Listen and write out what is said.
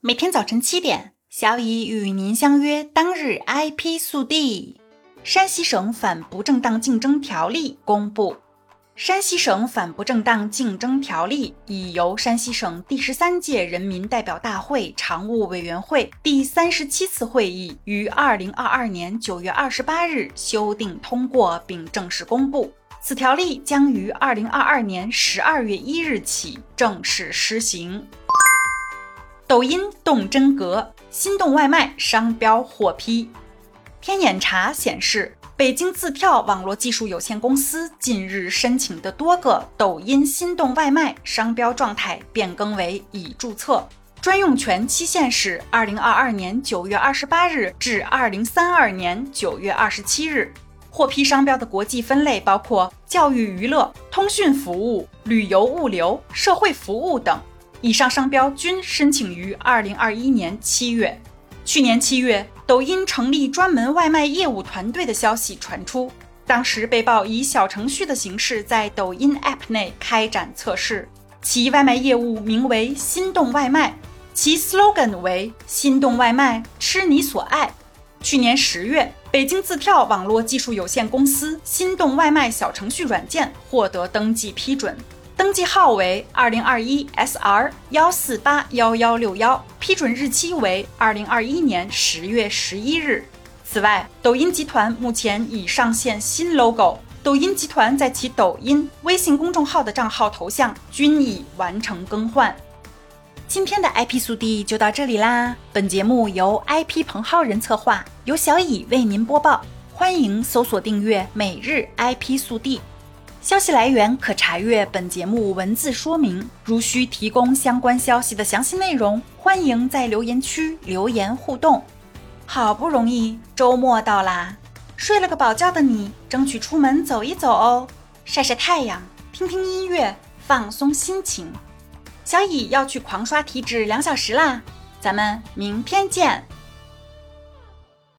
每天早晨七点，小乙与您相约。当日 IP 速递：山西省反不正当竞争条例公布。山西省反不正当竞争条例已由山西省第十三届人民代表大会常务委员会第三十七次会议于二零二二年九月二十八日修订通过，并正式公布。此条例将于二零二二年十二月一日起正式施行。抖音动真格，心动外卖商标获批。天眼查显示，北京自跳网络技术有限公司近日申请的多个抖音心动外卖商标状态变更为已注册，专用权期限是二零二二年九月二十八日至二零三二年九月二十七日。获批商标的国际分类包括教育娱乐、通讯服务、旅游物流、社会服务等。以上商标均申请于二零二一年七月。去年七月，抖音成立专门外卖业务团队的消息传出，当时被曝以小程序的形式在抖音 App 内开展测试，其外卖业务名为“心动外卖”，其 slogan 为“心动外卖，吃你所爱”。去年十月，北京自跳网络技术有限公司心动外卖小程序软件获得登记批准。登记号为二零二一 SR 幺四八幺幺六幺，批准日期为二零二一年十月十一日。此外，抖音集团目前已上线新 logo，抖音集团在其抖音、微信公众号的账号头像均已完成更换。今天的 IP 速递就到这里啦，本节目由 IP 彭浩人策划，由小乙为您播报，欢迎搜索订阅每日 IP 速递。消息来源可查阅本节目文字说明。如需提供相关消息的详细内容，欢迎在留言区留言互动。好不容易周末到啦，睡了个饱觉的你，争取出门走一走哦，晒晒太阳，听听音乐，放松心情。小乙要去狂刷体脂两小时啦，咱们明天见。